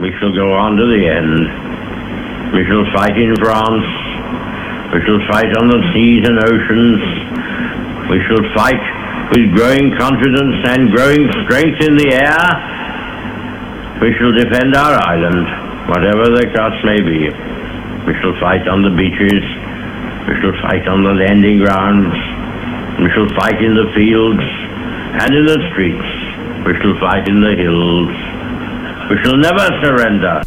We shall go on to the end. We shall fight in France. We shall fight on the seas and oceans. We shall fight with growing confidence and growing strength in the air. We shall defend our island, whatever the cost may be. We shall fight on the beaches. We shall fight on the landing grounds. We shall fight in the fields and in the streets. We shall fight in the hills. We shall never surrender.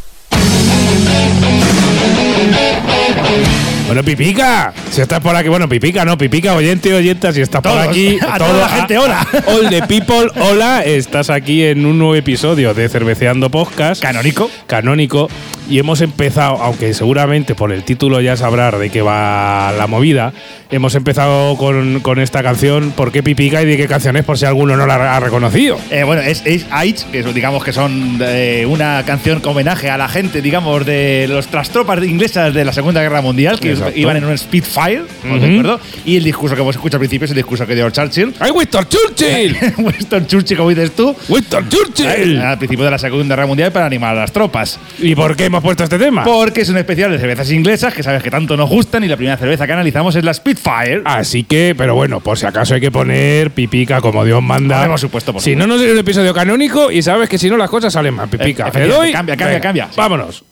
Bueno, Pipica, si estás por aquí, bueno, Pipica, no, Pipica, oyente, oyenta, si estás por aquí, a toda la gente, hola. All the people, hola, estás aquí en un nuevo episodio de Cerveceando Podcast. Canónico. Canónico. Y hemos empezado, aunque seguramente por el título ya sabrás de qué va la movida, hemos empezado con, con esta canción, ¿Por qué Pipica? y de qué canción es, por si alguno no la ha reconocido. Eh, bueno, es, Aids, que es, digamos que son eh, una canción con homenaje a la gente, digamos, de los, las tropas inglesas de la Segunda Guerra Mundial, que Exacto. iban en un Spitfire, ¿no Ujú. ¿de acuerdo? Y el discurso que hemos escuchado al principio es el discurso que dio Churchill. ¡Ay, Winston Churchill! Winston Churchill, como dices tú, ¡Winston Churchill! al principio de la Segunda Guerra Mundial para animar a las tropas. ¿Y por qué hemos puesto este tema? Porque es un especial de cervezas inglesas que sabes que tanto nos gustan y la primera cerveza que analizamos es la Spitfire. Así que, pero bueno, por si acaso hay que poner pipica como Dios manda. Por supuesto, por si supuesto. no, no es un episodio canónico y sabes que si no las cosas salen mal. Pipica. Eh, Te doy. cambia, cambia, cambia. Vámonos.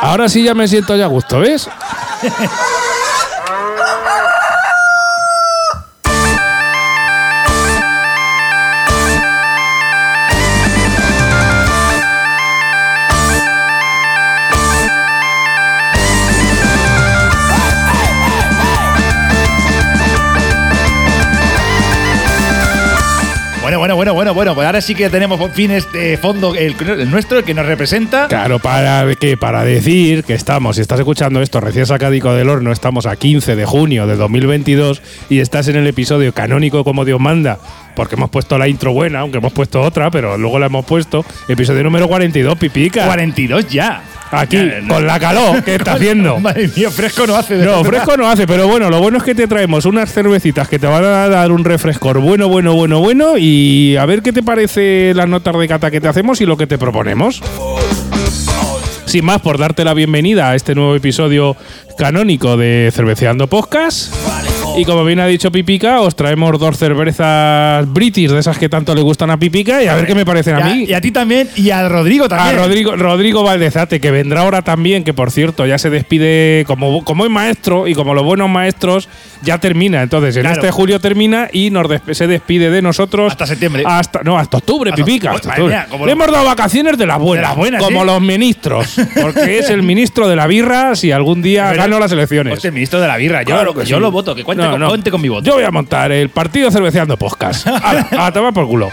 Ahora sí ya me siento ya a gusto, ¿ves? Bueno, bueno, bueno. Pues ahora sí que tenemos por fin este fondo, el, el nuestro, el que nos representa. Claro, para que para decir que estamos, si estás escuchando esto recién sacadico del horno, estamos a 15 de junio de 2022 y estás en el episodio canónico como Dios manda, porque hemos puesto la intro buena, aunque hemos puesto otra, pero luego la hemos puesto. Episodio número 42, pipica. 42 ya. Aquí, Ya, no- con la calor que está haciendo. Madre mía, fresco no hace. de No, verdad. fresco no hace, pero bueno, lo bueno es que te traemos unas cervecitas que te van a dar un refrescor bueno, bueno, bueno, bueno y a ver qué te parece las notas de cata que te hacemos y lo que te proponemos. Sin más, por darte la bienvenida a este nuevo episodio canónico de Cerveceando Podcast. Y como bien ha dicho Pipica, os traemos dos cervezas british de esas que tanto le gustan a Pipica y a ver qué me parecen a a, mí. y a ti también y a Rodrigo A también. Rodrigo, Rodrigo Valdezate, que vendrá ahora también, que por cierto ya se despide, como, como es maestro y como los buenos maestros, ya termina. Entonces, en Claro. este julio termina y nos despe- se despide de nosotros. Hasta septiembre. Hasta, no, hasta octubre, Hasta- pipica. Uy, hasta madre octubre. mía, como Le lo- hemos dado vacaciones de las buenas. De las buenas, Como sí. los ministros. Porque es el ministro de la birra si algún día Pero- gano las elecciones. Hostia, el ministro de la birra. Yo, Claro que yo sí. lo voto, que cuente, No, con, no. con mi voto. Yo voy a montar el partido cerveceando podcast. Ala, a tomar por culo.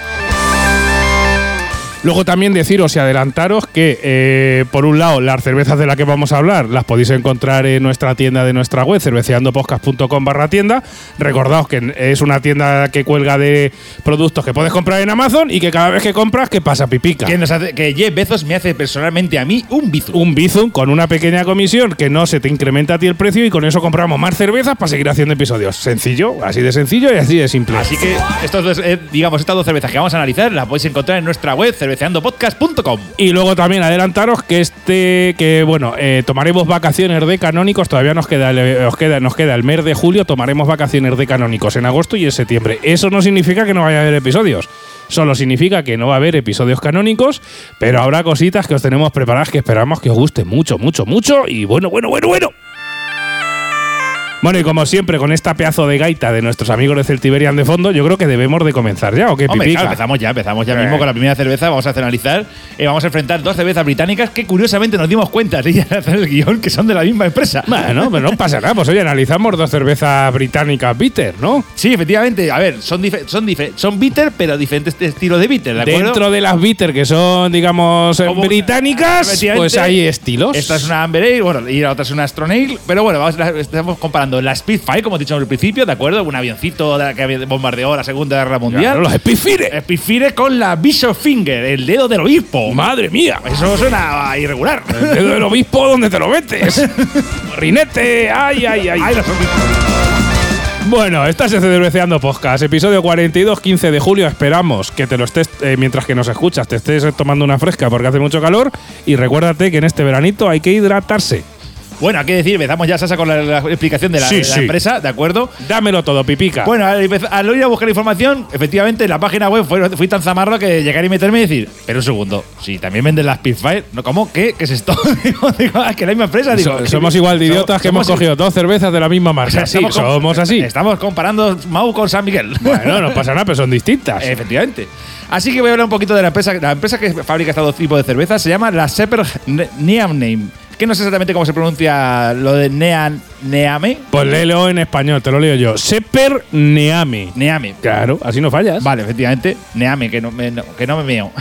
Luego también deciros y adelantaros que, eh, por un lado, las cervezas de las que vamos a hablar las podéis encontrar en nuestra tienda de nuestra web, cerveceandopodcast.com barra tienda. Recordaos que es una tienda que cuelga de productos que puedes comprar en Amazon y que cada vez que compras, que pasa pipica. Que, nos hace- que Jeff Bezos me hace personalmente a mí un bizu. Un Bizum con una pequeña comisión que no se te incrementa a ti el precio y con eso compramos más cervezas para seguir haciendo episodios. Sencillo, así de sencillo y así de simple. Así que estos dos, eh, digamos, estas dos cervezas que vamos a analizar las podéis encontrar en nuestra web cerveceandopodcast.com. Y luego también adelantaros que este, que bueno, eh, tomaremos vacaciones de canónicos, todavía nos queda, os queda, nos queda el mes de julio, tomaremos vacaciones de canónicos en agosto y en septiembre. Eso no significa que no vaya a haber episodios. Solo significa que no va a haber episodios canónicos, pero habrá cositas que os tenemos preparadas que esperamos que os guste mucho, mucho, mucho. Y bueno, bueno, bueno, bueno. Bueno, y como siempre, con esta pedazo de gaita de nuestros amigos de Celtiberian de fondo, yo creo que debemos de comenzar ya, ¿o qué, Hombre, claro, empezamos ya, empezamos ya Eh. mismo con la primera cerveza. Vamos a analizar, eh, vamos a enfrentar dos cervezas británicas que curiosamente nos dimos cuenta de hacer el guion que son de la misma empresa. Bueno, pero no pasa nada. Pues hoy analizamos dos cervezas británicas bitter, ¿no? Sí, efectivamente. A ver, son, son, son bitter, pero diferentes estilos de bitter, ¿de acuerdo? Dentro de las bitter que son, digamos, eh, Como- británicas, pues hay estilos. Esta es una Amber Ale, bueno, y la otra es una Strong Ale. Pero bueno, vamos, estamos comparando la Spitfire, como he dicho al principio, ¿de acuerdo? Un avioncito de la que bombardeó la Segunda Guerra Mundial. Claro, los Spitfire. Spitfire con la Bishop Finger, el dedo del obispo. Madre mía. Eso suena irregular. El dedo del obispo, ¿dónde te lo metes? Rinete. Ay, ay, ay. Ay, los. Bueno, estás en Cerveceando Podcast, episodio 42, 15 de julio. Esperamos que te lo estés, eh, mientras que nos escuchas, te estés tomando una fresca porque hace mucho calor. Y recuérdate que en este veranito hay que hidratarse. Bueno, hay que decir, empezamos ya, Sasa, con la, la explicación de la, Sí, de la sí. empresa, ¿de acuerdo? Dámelo todo, pipica. Bueno, al, al ir a buscar información, efectivamente, en la página web fui tan zamarro que llegar y meterme y decir, pero un segundo, si también venden las Spitfire, ¿no? ¿cómo? ¿Qué? ¿Qué es esto? digo, digo, ah, que la misma empresa. Digo, So- somos igual de so- idiotas que hemos cogido dos cervezas de la misma o marca. sea, Sí, somos así. Estamos comparando Mau con San Miguel. Bueno, no pasa nada, pero son distintas. Efectivamente. Así que voy a hablar un poquito de la empresa. La empresa que fabrica estos dos tipos de cervezas se llama la Seper Neam Name. Que no sé exactamente cómo se pronuncia lo de Nean, Neame. Pues léelo en español, te lo leo yo. Seper Neame. Neame. Claro, así no fallas. Vale, efectivamente. Neame, que no me, no- que no me meo.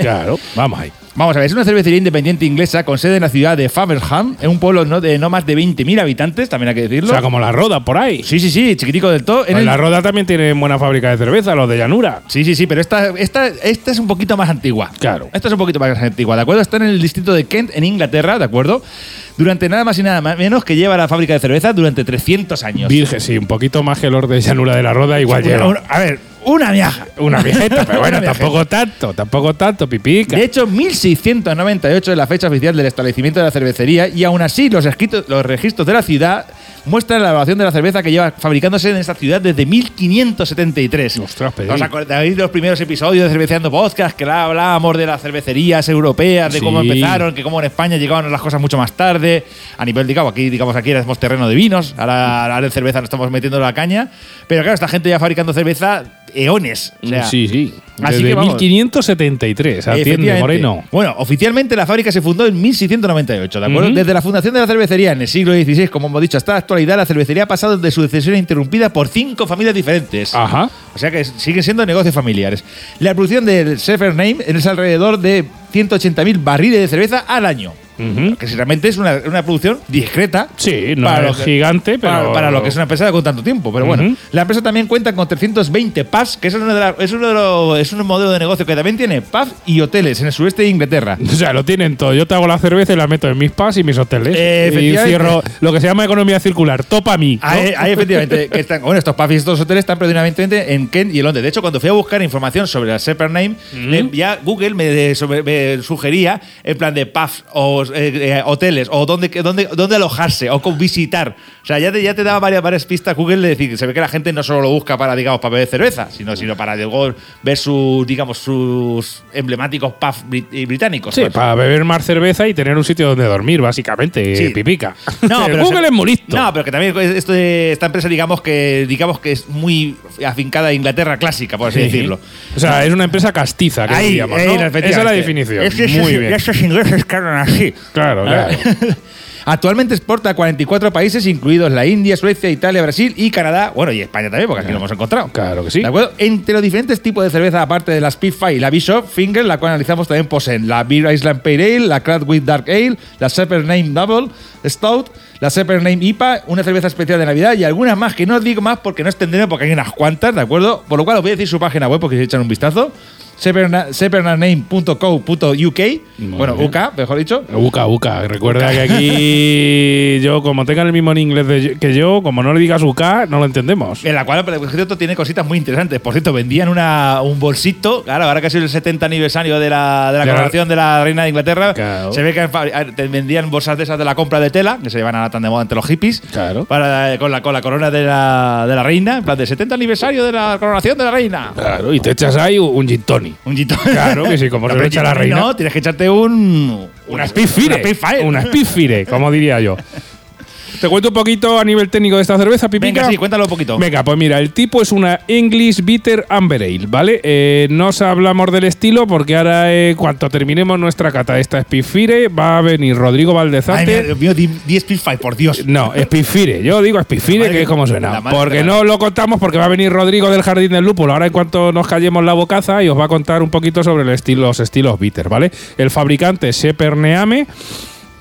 Claro, vamos ahí. Vamos a ver, es una cervecería independiente inglesa con sede en la ciudad de Faverham, en un pueblo no- de no más de 20.000 habitantes, también hay que O decirlo. sea, como la Roda por ahí. Sí, sí, sí, chiquitico del todo. En Pues el- la Roda también tiene buena fábrica de cerveza, los de llanura. Sí, sí, sí, pero esta, esta, esta es un poquito más antigua. Claro. Esta es un poquito más antigua, ¿de acuerdo? Está en el distrito de Kent, en Inglaterra, ¿de acuerdo? Durante nada más y nada más- menos que lleva la fábrica de cerveza durante 300 años. Virgen, sí, un poquito más que los de llanura de la Roda, igual Una- lleva. a ver, una miaja. Una viejeta, pero bueno, tampoco tanto, tampoco tanto, pipica. De hecho, 1698 es la fecha oficial del establecimiento de la cervecería y aún así los, escritos- los registros de la ciudad muestran la evaluación de la cerveza que lleva fabricándose en esta ciudad desde 1573. Ostras, pedí. ¿Os acordáis de los primeros episodios de Cerveceando Podcast que la- hablábamos de las cervecerías europeas, de cómo empezaron, que cómo en España llegaban las cosas mucho más tarde? A nivel, digamos, aquí, digamos, aquí éramos terreno de vinos, ahora, ahora en cerveza nos estamos metiendo la caña. Pero claro, esta gente ya fabricando cerveza eones. O sea, sí, sí. Así Desde que vamos. 1573, atiende. Moreno. Bueno, oficialmente la fábrica se fundó en 1698, ¿de acuerdo? Ujú. Desde la fundación de la cervecería en el siglo XVI, como hemos dicho, hasta la actualidad, la cervecería ha pasado de sucesión interrumpida por cinco familias diferentes. Ajá. O sea que siguen siendo negocios familiares. La producción del Sefer Name es alrededor de 180.000 barriles de cerveza al año. Que si realmente es una, una producción discreta. Sí, no para es lo que- gigante, pero. Para, para lo que es una empresa con tanto tiempo. Pero bueno, la empresa también cuenta con 320 pubs, que es uno de, la- es uno de los, es un modelo de negocio que también tiene pubs y hoteles en el sureste de Inglaterra. O sea, lo tienen todo. Yo te hago la cerveza y la meto en mis pas y mis hoteles. Eh, y cierro lo que se llama economía circular. Topa a mí. ¿no? Ahí, ahí, efectivamente, que están, bueno, estos pubs y estos hoteles están predominantemente en Kent y en Londres. De hecho, cuando fui a buscar información sobre la Separate Name, me- ya Google me, de- sobre- me sugería en plan de pubs o eh, eh, hoteles o dónde, dónde, dónde alojarse o con visitar. O sea, ya te, ya te daba varias, varias pistas Google de decir que se ve que la gente no solo lo busca para, digamos, para beber cerveza, sino, sino para luego ver sus, digamos, sus emblemáticos pubs brit- británicos. Sí, pues. para beber más cerveza y tener un sitio donde dormir, básicamente, Sí. pipica. No, pero Google se- es muy listo. No, pero que también esto de esta empresa, digamos que, digamos que es muy afincada a Inglaterra clásica, por así Sí. decirlo. O sea, es una empresa castiza, que Ahí, diríamos, ahí, ¿no? efectivamente. Esa es la definición. Es muy bien. esos ingleses que hablan así. Claro, claro. Actualmente exporta a 44 países, incluidos la India, Suecia, Italia, Brasil y Canadá. Bueno, y España también, porque aquí lo hemos encontrado. Claro que sí. ¿De acuerdo? Entre los diferentes tipos de cerveza, aparte de la Spitfire y la Bishop Finger, la cual analizamos también poseen la Beer Island Pale Ale, la Cradwick Dark Ale, la Separate Name Double Stout, la Separate Name IPA, una cerveza especial de Navidad y algunas más que no os digo más porque no extenderé porque hay unas cuantas, ¿de acuerdo? Por lo cual os voy a decir su página web porque si echan un vistazo. separaname.co.uk Bueno, bien. UK, mejor dicho. Uca, Uca. Recuerda que aquí yo, como tengan el mismo en inglés de- que yo, como no le digas Uca, no lo entendemos. En la cual, por cierto, tiene cositas muy interesantes. Por cierto, vendían una, un bolsito. Claro, ahora que ha sido el 70 aniversario de la, de la coronación de la reina de Inglaterra, Claro. se ve que te vendían bolsas de esas de la compra de tela, que se llevan ahora tan de moda entre los hippies. Claro. Para, con, la, con la corona de la, de la reina, en plan de 70 aniversario de la coronación de la reina. Claro, y te echas ahí un gin tonic. Un gin tonic. Claro que sí, como lo echa la reina. No, tienes que echarte un. Una Spitfire. Una Spitfire, como diría yo. Te cuento un poquito a nivel técnico de esta cerveza, Pipica. Venga, sí, cuéntalo un poquito. Venga, pues mira, el tipo es una English Bitter Amber Ale, ¿vale? Eh, no os hablamos del estilo porque ahora, eh, cuando terminemos nuestra cata de esta Spitfire, va a venir Rodrigo Ay, Valdezate. mira, Dios mío, di, di Spitfire, por Dios. No, Spitfire. Yo digo Spitfire, Madre que es como suena. Porque que no lo contamos porque va a venir Rodrigo del Jardín del Lúpulo. Ahora, en cuanto nos callemos la bocaza, y os va a contar un poquito sobre el estilo, los estilos bitter, ¿vale? El fabricante Seperneame.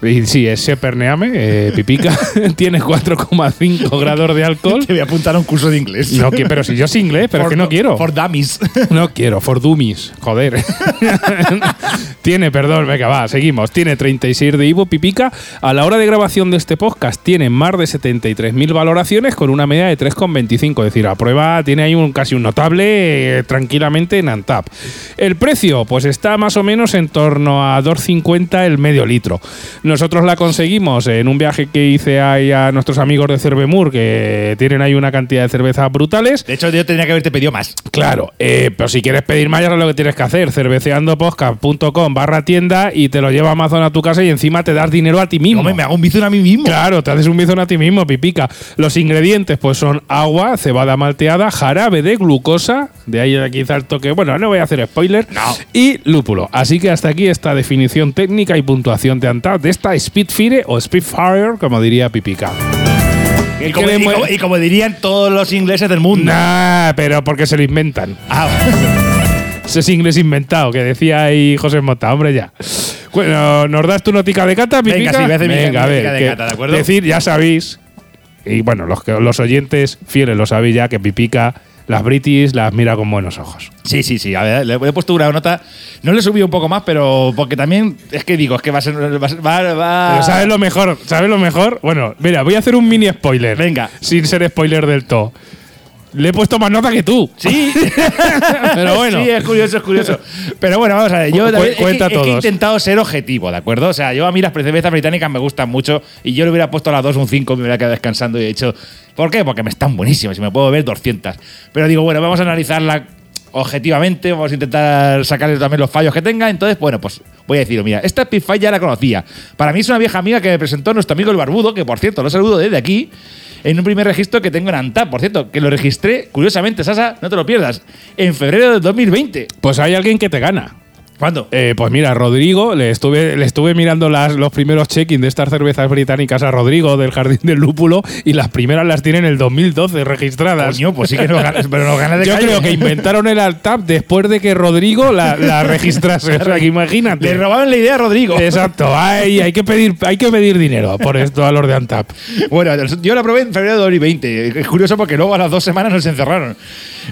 Y sí, es Seperneame, eh, pipica. Tiene 4,5 grados de alcohol. Te voy a apuntar a un curso de inglés. No, que- pero si yo sé inglés, pero es que no quiero. For dummies. No quiero, for dummies. Joder. tiene, perdón, venga, va, seguimos. Tiene 36 de Ivo Pipica. A la hora de grabación de este podcast tiene más de 73.000 valoraciones con una media de 3,25. Es decir, a prueba tiene ahí un casi un notable eh, tranquilamente en Antap. El precio, pues está más o menos en torno a 2,50 el medio litro. Nosotros la conseguimos en un viaje que hice ahí a nuestros amigos de Cervemur, que tienen ahí una cantidad de cervezas brutales. De hecho, yo tendría que haberte pedido más. Claro, eh, pero si quieres pedir más, ya sabes lo que tienes que hacer. cerveceandopodcast.com barra tienda y te lo lleva Amazon a tu casa y encima te das dinero a ti mismo. Hombre, me hago un bizón a mí mismo. Claro, te haces un bizón a ti mismo, pipica. Los ingredientes, pues son agua, cebada malteada, jarabe de glucosa, de ahí quizá el toque, bueno, no voy a hacer spoiler, No. y lúpulo. Así que hasta aquí esta definición técnica y puntuación de Antap de esta Spitfire o Spitfire, como diría pipica. Y como, que le y mue- como- y como dirían todos los ingleses del mundo. Nah, pero porque se lo inventan. Ah, Ese es inglés inventado que decía ahí José Mota, hombre, ya. Bueno, ¿nos das tu notica de cata, Venga, Pipica? sí, voy a hacer mi- Venga, mi a ver. notica de que cata, ¿de acuerdo? Decir, ya sabéis, y bueno, los, los oyentes fieles lo sabéis ya, que Pipica, las British las mira con buenos ojos. sí, sí, sí. A ver, le he puesto una nota. No le he subido un poco más, pero porque también es que digo, es que va a ser. Va, a ser- va- va- Pero ¿sabes lo mejor? ¿Sabes lo mejor? Bueno, mira, voy a hacer un mini spoiler. Venga. Sin ser spoiler del todo. Le he puesto más nota que tú. Sí. Pero bueno. Sí, es curioso, es curioso. Pero bueno, vamos a ver. Yo Cu- también- es que- cuenta es que, he intentado ser objetivo, ¿de acuerdo? O sea, yo a mí las cervezas británicas me gustan mucho y yo le hubiera puesto a las dos un 5 me hubiera quedado descansando y he dicho, ¿por qué? Porque me están buenísimas y me puedo ver 200. Pero digo, bueno, vamos a analizarla objetivamente, vamos a intentar sacarle también los fallos que tenga. Entonces, bueno, pues voy a decir, mira, esta Spitfire ya la conocía. Para mí es una vieja amiga que me presentó nuestro amigo el Barbudo, que por cierto, lo saludo desde aquí, en un primer registro que tengo en Antap, por cierto, que lo registré, curiosamente, Sasa, no te lo pierdas, en febrero de 2020. Pues hay alguien que te gana. ¿Cuándo? Eh, pues mira, Rodrigo, le estuve, le estuve mirando las, los primeros check-in de estas cervezas británicas a Rodrigo del Jardín del Lúpulo y las primeras las tiene en el 2012 registradas. Coño, pues sí que nos ganas, pero nos ganas de Yo calle. creo que inventaron el Altap después de que Rodrigo la, la registrase. O sea, que imagínate. Le robaron la idea a Rodrigo. Exacto, hay, hay, que pedir, hay que pedir dinero por esto a los de Antap. Bueno, yo la probé en febrero de 2020. Es curioso porque luego a las dos semanas nos encerraron.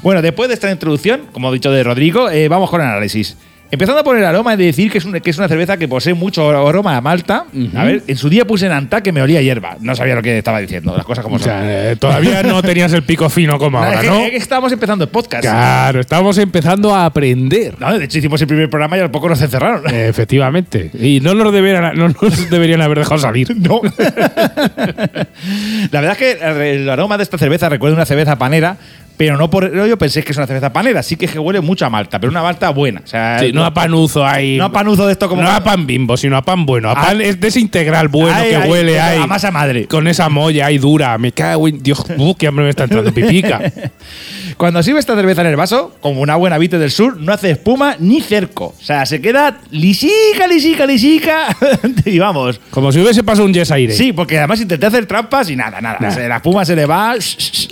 Bueno, después de esta introducción, como he dicho de Rodrigo, eh, vamos con el análisis. Empezando por el aroma, he de decir que es, una, que es una cerveza que posee mucho aroma a malta. A ver, en su día puse en Anta que me olía hierba. No sabía lo que estaba diciendo, las cosas como O son. sea, eh, todavía no tenías el pico fino como ahora, es que- ¿no? es que estábamos empezando el podcast. Claro, estamos empezando a aprender. No, de hecho, hicimos el primer programa y al poco nos encerraron. Eh, Efectivamente. Y no nos deberían, no nos deberían haber dejado salir. No. la verdad es que el aroma de esta cerveza recuerda una cerveza panera, pero no por ello pensé que es una cerveza panera. Sí que, huele mucho a malta, pero una malta buena. O sea, Sí, no a panuzo ahí. no a panuzo de esto como. no a pan bimbo, sino a pan bueno. A Ah. pan es de ese integral bueno Ay, que ay, huele a ahí. masa madre. Con esa molla ahí dura. Me cago en Dios. Uh, qué hambre me está entrando pipica. Cuando sirve esta cerveza en el vaso, como una buena vite del sur, no hace espuma ni cerco. O sea, se queda lisica, lisica, lisica. y vamos. Como si hubiese pasado un Yes Aire. Sí, porque además intenté hacer trampas y nada, nada. Nada. Se- la espuma se le va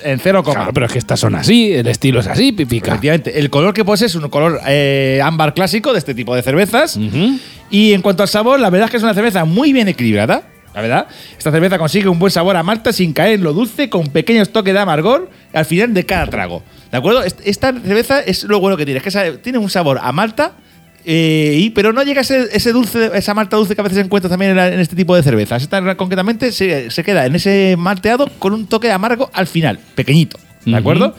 en cero coma. Claro, pero es que estas son así. El estilo es así, pipica. Efectivamente, el color que posee es un color eh, ámbar clásico de este tipo de cervezas. Y en cuanto al sabor, la verdad es que es una cerveza muy bien equilibrada. La verdad, esta cerveza consigue un buen sabor a malta sin caer en lo dulce, con pequeños toques de amargor al final de cada trago. ¿De acuerdo? Est- Esta cerveza es lo bueno que tiene, es que tiene un sabor a malta, eh, y, pero no llega a ese, ese dulce, esa malta dulce que a veces encuentras también en, la- en este tipo de cervezas. Esta concretamente se, se queda en ese malteado con un toque amargo al final, pequeñito. ¿De acuerdo?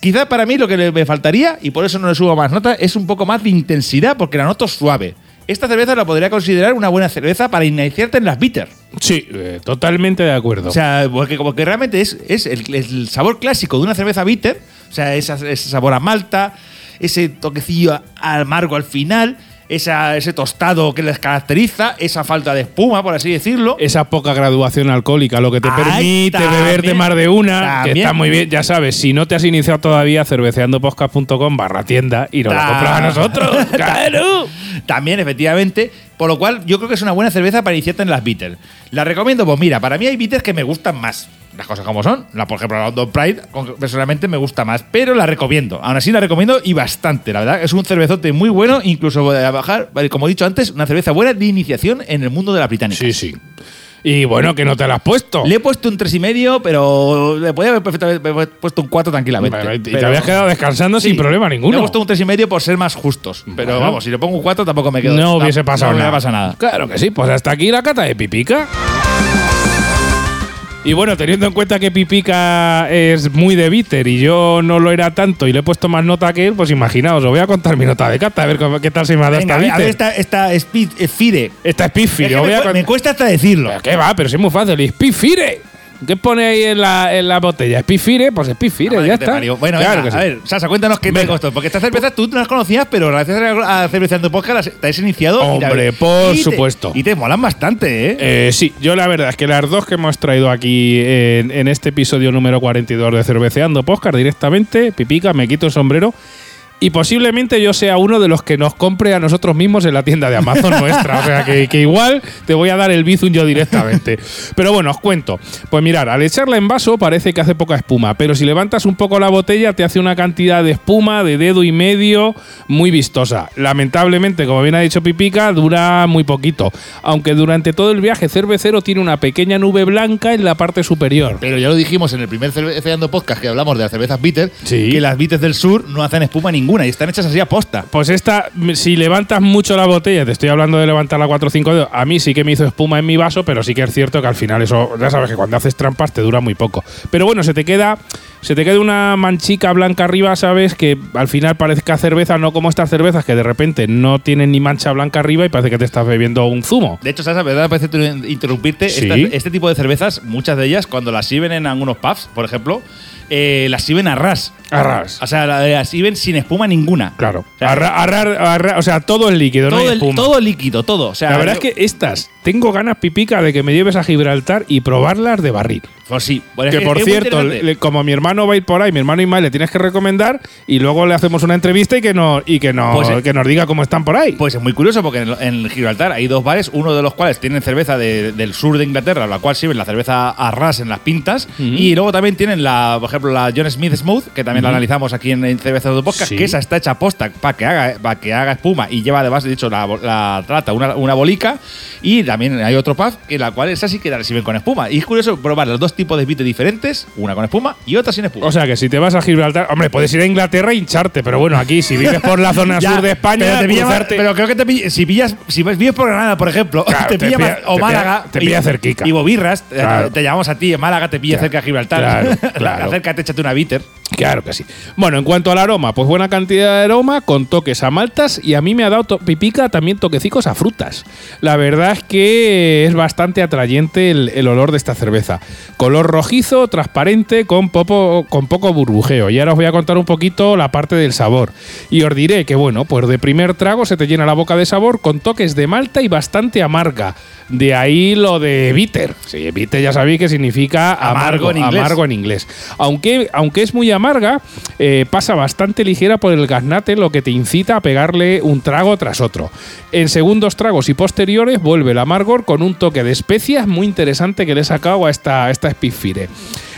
Quizá para mí lo que me faltaría, y por eso no le subo más nota, es un poco más de intensidad, porque la noto suave. Esta cerveza la podría considerar una buena cerveza para iniciarte en las bitter. Sí, eh, totalmente de acuerdo. O sea, porque como que realmente es, es el, el sabor clásico de una cerveza bitter, o sea, esa- ese sabor a malta, ese toquecillo amargo al final, esa- ese tostado que les caracteriza, esa falta de espuma, por así decirlo. esa poca graduación alcohólica, lo que te Ay, permite también, beberte más de una, que está muy bien. Ya sabes, si no te has iniciado todavía, cerveceandopodcast.com barra tienda y nos la compras a nosotros. ¡Claro! También, efectivamente. Por lo cual, yo creo que es una buena cerveza para iniciarte en las bitters. ¿La recomiendo? Pues mira, para mí hay bitters que me gustan más. Las cosas como son. La, por ejemplo, la London Pride, personalmente me gusta más, pero la recomiendo. Aún así la recomiendo y bastante, la verdad. Es un cervezote muy bueno, incluso voy a bajar, como he dicho antes, una cerveza buena de iniciación en el mundo de la británica. Sí, sí. Y bueno, que no te la has puesto. Le he puesto un tres y medio, pero le podía haber perfectamente puesto un 4 tranquilamente. Y te habías quedado descansando sin problema Le he ninguno. puesto un tres y medio por ser más justos. Pero Bueno. vamos, si le pongo un 4 tampoco me quedo. No hubiese pasado no nada. me pasa nada. Claro que sí, pues hasta aquí la cata de Pipica. Y bueno, teniendo en cuenta que Pipica es muy de bitter y yo no lo era tanto y le he puesto más nota que él, pues imaginaos, os voy a contar mi nota de cata, a ver qué tal se me ha dado Venga, esta ver, a ver bitter. esta, esta speed, eh, Fire. Esta es Pifire, Es que me, cu- cuesta hasta decirlo. ¿Qué va? Pero es muy fácil. Es Pifire. ¿Qué pone ahí en la, en la botella? ¿Es Pifire? Pues es Pifire, ya está. Bueno, Claro venga, que sí. a ver, Sasa, cuéntanos qué te Venga. costó. Porque estas cervezas tú no las conocías, pero gracias a Cerveceando Podcast las- te has iniciado. y Hombre, por y te- supuesto. y te molan bastante, ¿eh? Eh, sí, yo la verdad es que las dos que hemos traído aquí en, en este episodio número 42 de Cerveceando Podcast directamente, Pipica, me quito el sombrero. Y posiblemente yo sea uno de los que nos compre a nosotros mismos en la tienda de Amazon nuestra. O sea que, que igual te voy a dar el bizum yo directamente. Pero bueno, os cuento. Pues mirar, al echarla en vaso parece que hace poca espuma. Pero si levantas un poco la botella, te hace una cantidad de espuma de dedo y medio muy vistosa. Lamentablemente, como bien ha dicho Pipica, dura muy poquito. Aunque durante todo el viaje cervecero tiene una pequeña nube blanca en la parte superior. Pero ya lo dijimos en el primer Cerveceando Podcast que hablamos de las cervezas bitter, Sí. que las bitters del sur no hacen espuma ninguna y están hechas así a posta. Pues esta, si levantas mucho la botella, te estoy hablando de levantar la 4 o 5 dedos, a mí sí que me hizo espuma en mi vaso, pero sí que es cierto que al final eso, ya sabes que cuando haces trampas te dura muy poco. Pero bueno, se te queda, se te queda una manchica blanca arriba, sabes, que al final parezca cerveza, no como estas cervezas que de repente no tienen ni mancha blanca arriba y parece que te estás bebiendo un zumo. De hecho, Sasa, ¿verdad? Me parece interrumpirte. Sí. Este tipo de cervezas, muchas de ellas, cuando las sirven en algunos pubs, por ejemplo, eh, las sirven a ras. Arras. O sea, la- las sirven sin espuma ninguna. Claro. O sea, Arra- arrar- o sea, todo es líquido, no todo, hay el- espuma. todo líquido, todo. O sea, la verdad es que estas, tengo ganas, pipica, de que me lleves a Gibraltar y probarlas de barril. Pues sí. Pues Que es- por es cierto, le- como mi hermano va a ir por ahí, mi hermano Ismael le tienes que recomendar y luego le hacemos una entrevista y que nos, y que nos, Pues, eh, que nos diga cómo están por ahí. Pues es muy curioso porque en, en Gibraltar hay dos bares, uno de los cuales tienen cerveza de- del sur de Inglaterra, la cual sirven la cerveza a ras en las pintas, y luego también tienen la, por ejemplo, la John Smith Smooth, que también la analizamos aquí en, en Cerveza de Podcast, Sí. que esa está hecha posta para que haga para que haga espuma y lleva además, de hecho, la, la trata una, una bolica, y también hay otro pub en la cual esa sí que la sirven con espuma. Y es curioso probar los dos tipos de bites diferentes, una con espuma y otra sin espuma. o sea que si te vas a Gibraltar, hombre, puedes ir a Inglaterra e hincharte, pero bueno, aquí si vives por la zona Ya, sur de España, pero, te pilla más- cruzarte- pero creo que te pilla- si pillas, si vives por Granada, por ejemplo, Claro, te te pilla, pilla- más- o te Málaga, te pilla y- cerquica. Y Bobirras, te- Claro. te, llamamos a ti en Málaga, te pilla Claro, cerca de Gibraltar. claro. Acércate, échate una bitter. Claro que sí. Bueno, en cuanto al aroma, pues buena cantidad de aroma con toques a maltas y a mí me ha dado pipica también toquecicos a frutas. La verdad es que es bastante atrayente el, el olor de esta cerveza. Color rojizo, transparente, con, poco- con poco burbujeo. Y ahora os voy a contar un poquito la parte del sabor. Y os diré que, bueno, pues de primer trago se te llena la boca de sabor con toques de malta y bastante amarga. De ahí lo de bitter. Sí, bitter ya sabéis que significa Amargo amargo, en inglés. amargo en inglés. Aunque, aunque es muy amarga, eh, pasa bastante ligera por el gaznate, lo que te incita a pegarle un trago tras otro. En segundos tragos y posteriores vuelve el amargor con un toque de especias muy interesante que le he sacado a esta, a esta Spitfire.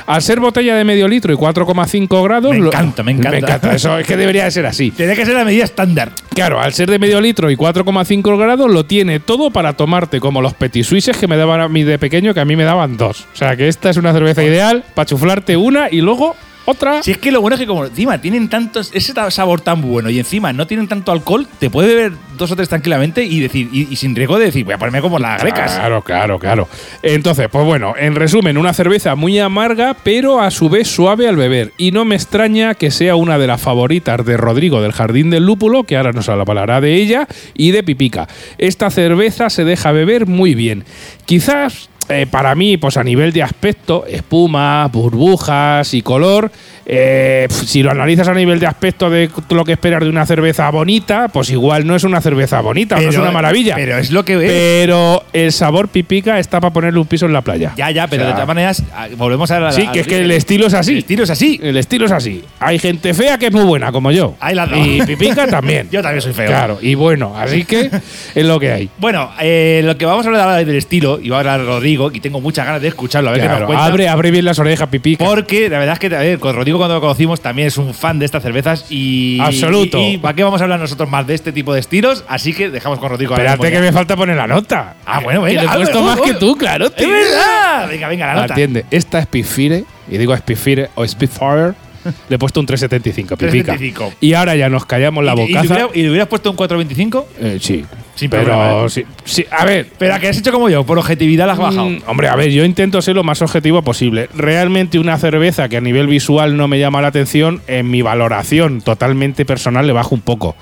Al ser botella de medio litro y 4,5 grados. Me lo- encanta, me encanta. Eso es que debería de ser así. Tiene que ser la medida estándar. Claro, al ser de medio litro y 4,5 grados, lo tiene todo para tomarte como los petit suisses que me daban a mí de pequeño, que a mí me daban dos. O sea, que esta es una cerveza ideal para chuflarte una y luego otra. Si es que lo bueno es que como encima tienen tantos ese sabor tan bueno y encima no tienen tanto alcohol, te puede beber dos o tres tranquilamente y decir y, y sin riesgo de decir, voy a ponerme como las grecas. Claro, claro, claro. Entonces, pues bueno, en resumen, una cerveza muy amarga, pero a su vez suave al beber. Y no me extraña que sea una de las favoritas de Rodrigo del Jardín del Lúpulo, que ahora nos hablará de ella, y de Pipica. Esta cerveza se deja beber muy bien. Quizás. Eh, para mí, pues a nivel de aspecto, espuma, burbujas y color, eh, si lo analizas a nivel de aspecto de lo que esperas de una cerveza bonita, pues igual no es una cerveza bonita, no es una maravilla. Pero es lo que ves. Pero el sabor pipica está para ponerle un piso en la playa. Ya, ya, pero O sea, de todas maneras, ah, volvemos a la. Sí, que es que el estilo es así. El estilo es así. El estilo es así. Hay gente fea que es muy buena, como yo. Ahí la has dado. y pipica también. Yo también soy feo. Claro, y bueno, así que es lo que hay. Bueno, eh, lo que vamos a hablar ahora del estilo, y va a hablar Rodrigo, Rodrigo y tengo muchas ganas de escucharlo. A ver qué nos cuenta. abre, abre bien las orejas, pipica. Porque la verdad es que a ver, con Rodrigo cuando lo conocimos también es un fan de estas cervezas y. Absoluto. Y, y ¿para qué vamos a hablar nosotros más de este tipo de estilos? Así que dejamos con Rodrigo. Espérate que me falta poner la nota. Ah, bueno, Que venga. le he puesto más que tú, claro. ¡Es tío. verdad! Venga, venga, la nota. Atiende, esta Spitfire, y digo Spitfire o Spitfire, le he puesto un 375, pipica. 375. Y ahora ya nos callamos la ¿Y, y, le bocaza. hubiera- y le hubieras puesto un 425? Eh, sí. Pero ¿eh? sí, sí, a ver, Pero a que has hecho como yo, por objetividad la has bajado. Mm, hombre, a ver, yo intento ser lo más objetivo posible. Realmente una cerveza que a nivel visual no me llama la atención, en mi valoración totalmente personal le bajo un poco.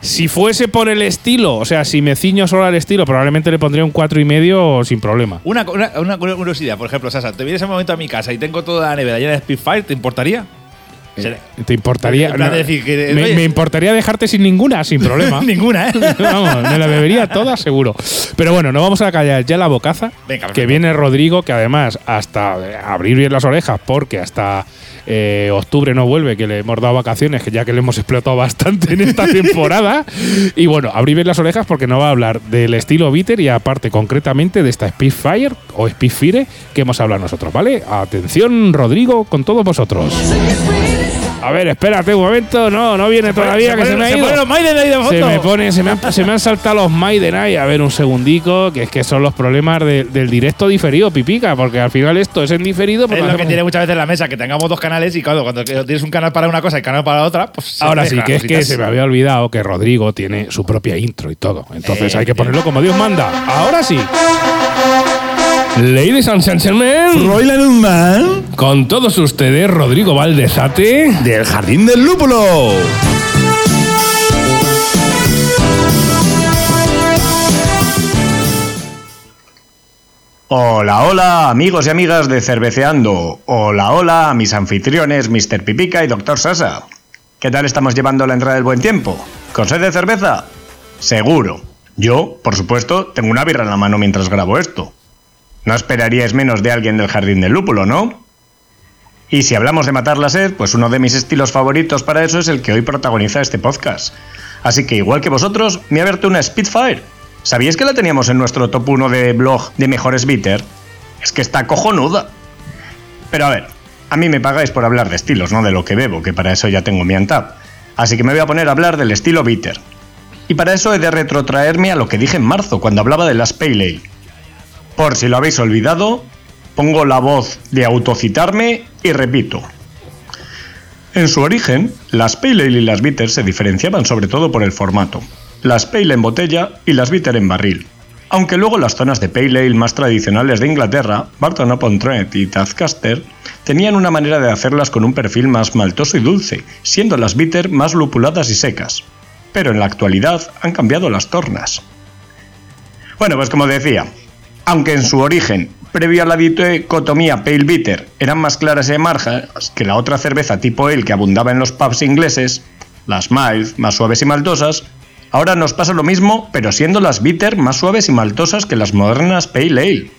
Si fuese por el estilo, o sea, si me ciño solo al estilo, probablemente le pondría un cuatro y medio sin problema. Una, una, una curiosidad, por ejemplo, Sasa, te vienes un momento a mi casa y tengo toda la nevera llena de Spitfire, ¿te importaría? Será- ¿Te importaría? En plan no, de decir que- me, importaría dejarte sin ninguna, sin problema. Ninguna, ¿eh? Vamos, me la bebería toda seguro. Pero bueno, no vamos a callar ya la bocaza. Venga, que viene Rodrigo, que además hasta eh, abrir bien las orejas, porque hasta eh, octubre no vuelve, que le hemos dado vacaciones, que ya que le hemos explotado bastante en esta temporada. y bueno, abrir bien las orejas porque no va a hablar del estilo bitter y aparte concretamente de esta Spitfire o Spitfire que hemos hablado nosotros, ¿vale? Atención, Rodrigo, con todos vosotros. A ver, espérate un momento. No, no viene todavía, que se me ha se ido. Se me pone, se me, han, se me han saltado los Maiden ahí. A ver, un segundico, que es que son los problemas de- del directo diferido, pipica, porque al final esto es en diferido. Es lo que tiene muchas veces la mesa, que tengamos dos canales y cuando, cuando tienes un canal para una cosa y canal para la otra, pues. Ahora sí, que es que se me había olvidado que Rodrigo tiene su propia intro y todo. Entonces Eh, hay que ponerlo como Dios manda. Ahora sí. Ladies and gentlemen, Royal Man con todos ustedes, Rodrigo Valdezate. del Jardín del Lúpulo. Hola, hola, amigos y amigas de Cerveceando. Hola, hola a mis anfitriones, Mr. Pipica y Dr. Sasa. ¿Qué tal estamos llevando la entrada del buen tiempo? ¿Con sed de cerveza? Seguro. Yo, por supuesto, tengo una birra en la mano mientras grabo esto. No esperaríais menos de alguien del Jardín del Lúpulo, ¿no? Y si hablamos de matar la sed, pues uno de mis estilos favoritos para eso es el que hoy protagoniza este podcast. Así que igual que vosotros, me he abierto una Spitfire. ¿Sabíais que la teníamos en nuestro top 1 de blog de mejores bitter? Es que está cojonuda. Pero a ver, a mí me pagáis por hablar de estilos, no de lo que bebo, que para eso ya tengo mi Antap. Así que me voy a poner a hablar del estilo bitter. Y para eso he de retrotraerme a lo que dije en marzo, cuando hablaba de las Pale Ale. Por si lo habéis olvidado, pongo la voz de autocitarme y repito. En su origen, las Pale Ale y las Bitter se diferenciaban sobre todo por el formato. Las Pale en botella y las Bitter en barril. Aunque luego las zonas de Pale Ale más tradicionales de Inglaterra, Barton upon Trent y Tazcaster, tenían una manera de hacerlas con un perfil más maltoso y dulce, siendo las Bitter más lupuladas y secas. Pero en la actualidad han cambiado las tornas. Bueno, pues como decía, aunque en su origen, previo a la dicotomía Pale Bitter, eran más claras y amargas que la otra cerveza tipo ale que abundaba en los pubs ingleses, las mild, más suaves y maltosas, ahora nos pasa lo mismo, pero siendo las bitter más suaves y maltosas que las modernas Pale Ale.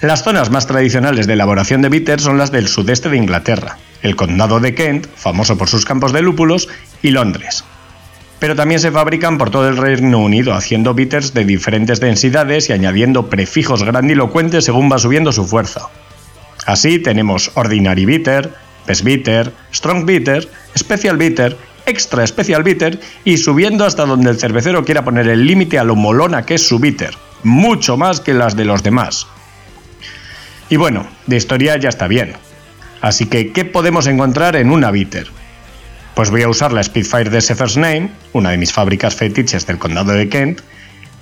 Las zonas más tradicionales de elaboración de bitter son las del sudeste de Inglaterra, el condado de Kent, famoso por sus campos de lúpulos, y Londres, pero también se fabrican por todo el Reino Unido, haciendo bitters de diferentes densidades y añadiendo prefijos grandilocuentes según va subiendo su fuerza. Así tenemos Ordinary Bitter, Best Bitter, Strong Bitter, Special Bitter, Extra Special Bitter y subiendo hasta donde el cervecero quiera poner el límite a lo molona que es su bitter, mucho más que las de los demás. Y bueno, de historia ya está bien. Así que, ¿qué podemos encontrar en una bitter? Pues voy a usar la Spitfire de Sefer's Name, una de mis fábricas fetiches del condado de Kent,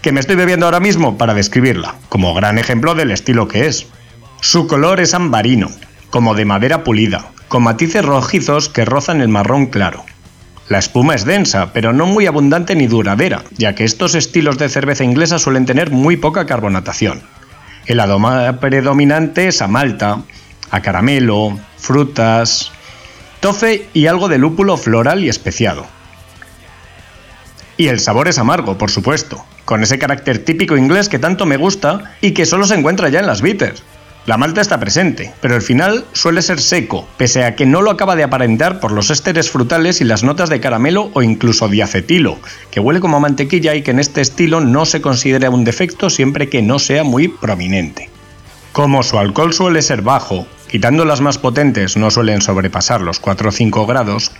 que me estoy bebiendo ahora mismo para describirla, como gran ejemplo del estilo que es. Su color es ambarino, como de madera pulida, con matices rojizos que rozan el marrón claro. La espuma es densa, pero no muy abundante ni duradera, ya que estos estilos de cerveza inglesa suelen tener muy poca carbonatación. El aroma predominante es a malta, a caramelo, frutas, tofe y algo de lúpulo floral y especiado. Y el sabor es amargo, por supuesto, con ese carácter típico inglés que tanto me gusta y que solo se encuentra ya en las bitters. La malta está presente, pero el final suele ser seco, pese a que no lo acaba de aparentar por los ésteres frutales y las notas de caramelo o incluso diacetilo, que huele como mantequilla y que en este estilo no se considera un defecto siempre que no sea muy prominente. Como su alcohol suele ser bajo, quitando las más potentes no suelen sobrepasar los 4 o 5 grados,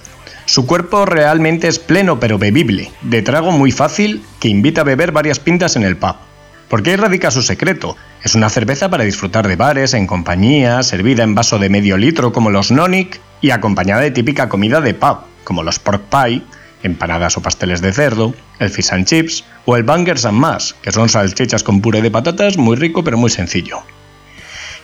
su cuerpo realmente es pleno pero bebible, de trago muy fácil que invita a beber varias pintas en el pub. Porque ahí radica su secreto. Es una cerveza para disfrutar de bares, en compañía, servida en vaso de medio litro como los Nonic y acompañada de típica comida de pub, como los pork pie, empanadas o pasteles de cerdo, el fish and chips o el bangers and mash, que son salchichas con puré de patatas muy rico pero muy sencillo.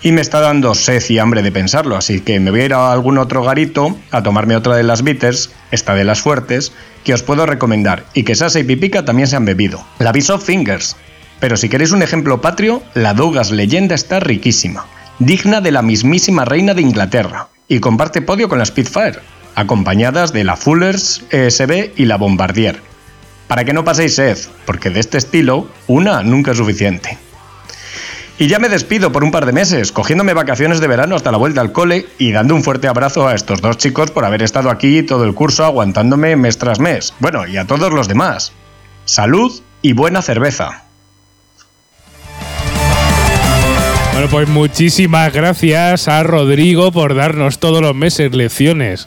Y me está dando sed y hambre de pensarlo, así que me voy a ir a algún otro garito a tomarme otra de las bitters, esta de las fuertes, que os puedo recomendar y que Sasa y Pipica también se han bebido. La Bishop Fingers. Pero si queréis un ejemplo patrio, la Douglas Leyenda está riquísima, digna de la mismísima reina de Inglaterra, y comparte podio con la Spitfire, acompañadas de la Fullers, ESB y la Bombardier. Para que no paséis sed, porque de este estilo, una nunca es suficiente. Y ya me despido por un par de meses, cogiéndome vacaciones de verano hasta la vuelta al cole y dando un fuerte abrazo a estos dos chicos por haber estado aquí todo el curso aguantándome mes tras mes. Bueno, y a todos los demás. Salud y buena cerveza. Bueno, pues muchísimas gracias a Rodrigo por darnos todos los meses lecciones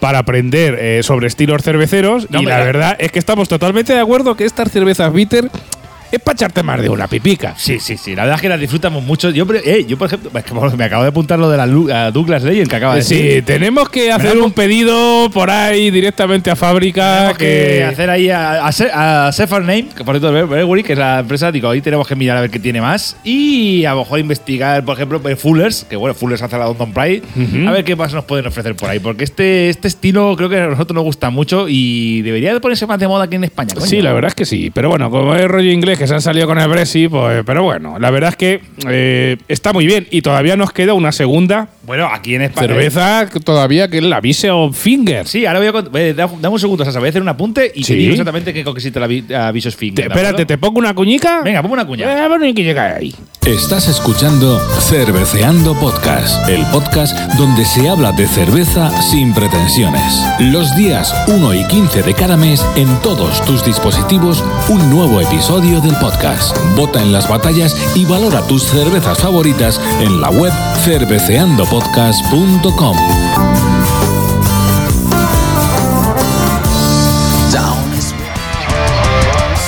para aprender eh, sobre estilos cerveceros. No, y la verdad es que estamos totalmente de acuerdo que estas cervezas bitter es para echarte más de una pipica. Sí, sí, sí. La verdad es que las disfrutamos mucho. Yo, pre- eh, yo por ejemplo, es que me acabo de apuntar lo de la Douglas Legend que acaba de Sí, decir. tenemos que hacer un pedido por ahí directamente a fábrica. Que hacer ahí a, a, Name, que por cierto, que es la empresa, digo, ahí tenemos que mirar a ver qué tiene más. Y a lo mejor investigar, por ejemplo, eh, Fullers, que bueno, Fullers hace la London Pride, a ver qué más nos pueden ofrecer por ahí. Porque este, este estilo creo que a nosotros nos gusta mucho y debería de ponerse más de moda aquí en España. coño. Sí, la verdad es que sí. Pero bueno, como es rollo inglés que se han salido con el Brexit, pues. Pero bueno, la verdad es que eh, está muy bien. Y todavía nos queda una segunda Bueno, aquí en España. cerveza que todavía que es la Vision Finger. Sí, ahora voy a. eh, da- Dame un segundo, Sasa. Voy a hacer un apunte y Sí. te digo exactamente qué consiste la vi- a Vicious Finger. Te- ¿de espérate, acuerdo? ¿te pongo una cuñica? Venga, ponme una cuña. Eh, bueno, y que llega ahí. Estás escuchando Cerveceando Podcast, el podcast donde se habla de cerveza sin pretensiones. Los días 1 y 15 de cada mes en todos tus dispositivos un nuevo episodio del podcast. Vota en las batallas y valora tus cervezas favoritas en la web cerveceandopodcast.com.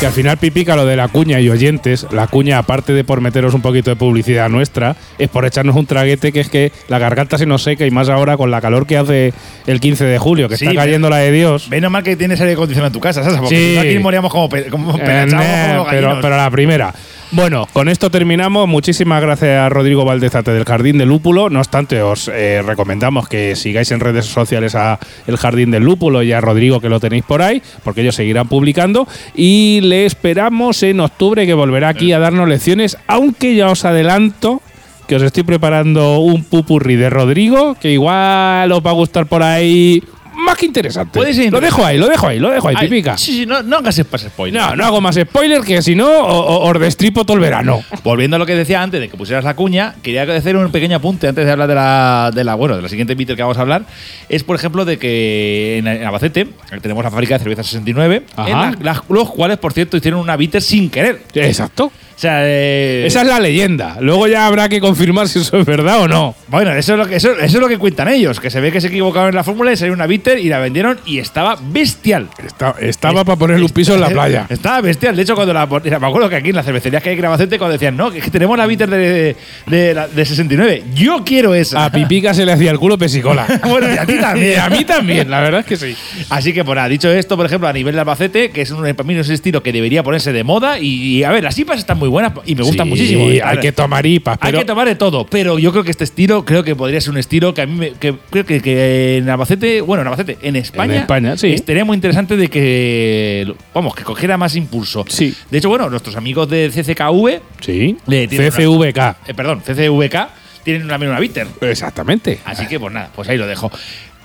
Que al final pipica lo de la cuña y oyentes. La cuña, aparte de por meteros un poquito de publicidad nuestra, es por echarnos un traguete que es que la garganta se nos seca y más ahora con la calor que hace el 15 de julio, que Sí, está cayendo la de Dios. Menos mal que tienes aire acondicionado en tu casa, Sasa, porque Sí. aquí moríamos como, pe como Eh, como los pero, pero la primera. Bueno, con esto terminamos. Muchísimas gracias a Rodrigo Valdezate del Jardín del Lúpulo. No obstante, os eh, recomendamos que sigáis en redes sociales a El Jardín del Lúpulo y a Rodrigo que lo tenéis por ahí, porque ellos seguirán publicando. Y le esperamos en octubre que volverá aquí a darnos lecciones, aunque ya os adelanto que os estoy preparando un pupurri de Rodrigo, que igual os va a gustar por ahí. Más que interesante. Lo dejo ahí, lo dejo ahí, lo dejo ahí, Ay, pipica. Sí, sí, no, no hagas espacio spoiler. No, no hago más spoiler que si no, os destripo todo el verano. Volviendo a lo que decía antes de que pusieras la cuña, quería hacer un pequeño apunte antes de hablar de la, de la bueno, de la siguiente bitter que vamos a hablar. Es, por ejemplo, de que en, en Albacete tenemos la fábrica de cerveza 69, Ajá. en la- las- los cuales, por cierto, hicieron una bitter sin querer. Exacto. O sea, eh, Esa es la leyenda. Luego ya habrá que confirmar si eso es verdad o no. Bueno, eso es, lo que, eso, eso es lo que cuentan ellos, que se ve que se equivocaron en la fórmula y salió una bitter y la vendieron y estaba bestial. Está- estaba para ponerle un piso en la playa. Estaba bestial. De hecho, cuando la me acuerdo que aquí en las cervecerías que hay en Albacete, cuando decían, no, que tenemos la bitter de, de, la- de 69. Yo quiero esa. A Pipica se le hacía el culo pesicola. Bueno, y a ti también. Y a mí también, la verdad es que sí. Así que, nada, dicho esto, por ejemplo, a nivel de Albacete, que es un, para mí no es un estilo que debería ponerse de moda. Y, y, a ver, las IPAs están muy buenas y me gustan Sí, muchísimo. Hay que tomar IPAs, Hay pero que tomar de todo, pero yo creo que este estilo creo que podría ser un estilo que a mí me, que creo que, que en Albacete, bueno, en Albacete, en España, En España, sí. estaría muy interesante de que vamos, que cogiera más impulso. Sí. De hecho, bueno, nuestros amigos de CCKV, sí. Le CCVK. eh, perdón, CCVK tienen también una bitter. Exactamente. Así que pues nada, pues ahí lo dejo.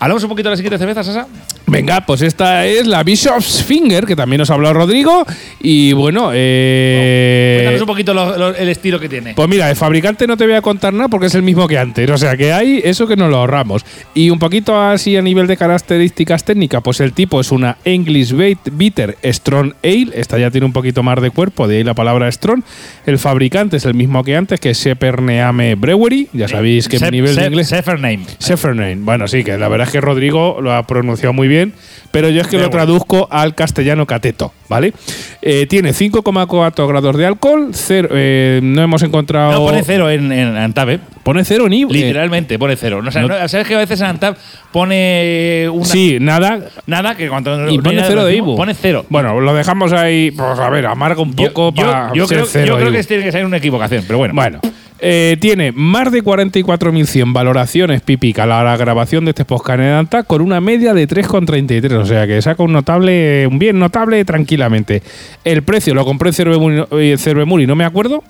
¿Hablamos un poquito de la siguiente cerveza, Sasa? Venga, pues esta es la Bishop's Finger, que también nos ha hablado Rodrigo. Y bueno, eh, Cuéntanos un poquito lo- lo- el estilo que tiene. Pues mira, de fabricante no te voy a contar nada porque es el mismo que antes. O sea que hay eso que nos lo ahorramos. Y un poquito así a nivel de características técnicas, pues el tipo es una English Bitter Strong Ale. Esta ya tiene un poquito más de cuerpo, de ahí la palabra Strong. El fabricante es el mismo que antes, que es Sheperneame Brewery. Ya sabéis que mi Sef- nivel de inglés. Sefername. Sefername. Bueno, sí, que la verdad que Rodrigo lo ha pronunciado muy bien, pero yo es que lo traduzco al castellano cateto, ¿vale? Eh, tiene 5,4 grados de alcohol, cero- eh, no hemos encontrado... No, pone cero en, en Antab, ¿eh? Pone cero ni... eh, Literalmente pone cero. No, sé, no- no- ¿Sabes que a veces en Antab pone una, sí, nada. nada que cuando Y pone cero de Ibu. Pone cero. Bueno, lo dejamos ahí, pues a ver, amarga un poco yo, para yo creo, cero yo creo Ibu. que tiene que ser una equivocación, pero bueno. Bueno, eh, tiene más de 44.100 valoraciones Pipica a la grabación de este podcast en Anta con una media de 3,33. O sea que saca un notable, un bien notable tranquilamente. El precio lo compré en Cervemuri, eh, no me acuerdo.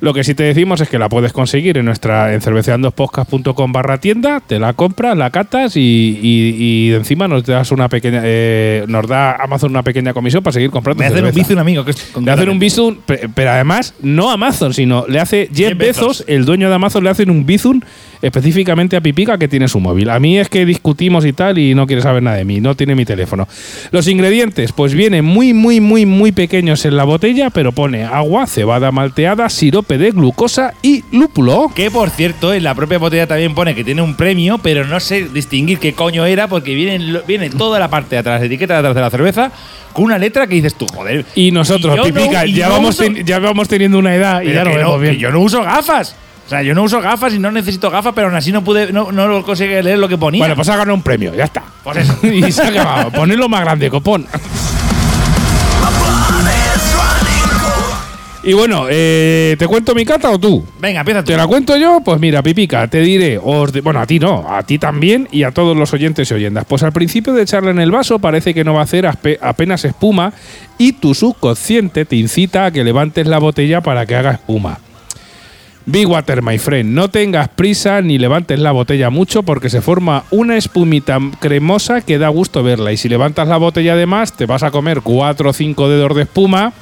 Lo que sí te decimos es que la puedes conseguir en nuestra en cerveceandospodcast.com barra tienda, te la compras, la catas y, y- y encima nos das una pequeña eh, nos da Amazon una pequeña comisión para seguir comprando. Me hacen un un amigo. Que es Le hacen un bizun, pe- pero además no Amazon, sino le hace Jeff Jeff Bezos, Bezos. el dueño de Amazon, le hacen un bizun específicamente a Pipica que tiene su móvil. A mí es que discutimos y tal y no quiere saber nada de mí, no tiene mi teléfono. Los ingredientes, pues vienen muy, muy, muy, muy pequeños en la botella, pero pone agua, cebada malteada, sirope de glucosa y lúpulo. Que por cierto, en la propia botella también pone que tiene un premio, pero no sé distinguir qué coño era porque viene, viene toda la parte de atrás, la etiqueta de atrás de la cerveza, con una letra que dices tú, joder. Y nosotros, no- Pipica, y ya, vamos ten- ya vamos teniendo una edad y ya lo vemos no, bien. que yo no uso gafas. O sea, yo no uso gafas y no necesito gafas, pero aún así no pude, no, no lo conseguí leer lo que ponía. Bueno, pues ha ganado un premio, ya está. Pues eso. y se ha acabado. Ponedlo más grande, copón. Y bueno, eh, ¿te cuento mi cata o tú? Venga, empieza tú. ¿Te la cuento yo? Pues mira, Pipica, te diré, os de- bueno, a ti no, a ti también y a todos los oyentes y oyendas. Pues al principio de echarla en el vaso parece que no va a hacer aspe- apenas espuma y tu subconsciente te incita a que levantes la botella para que haga espuma. Big Water, my friend, no tengas prisa ni levantes la botella mucho porque se forma una espumita cremosa que da gusto verla. Y si levantas la botella de más, te vas a comer 4 o 5 dedos de espuma.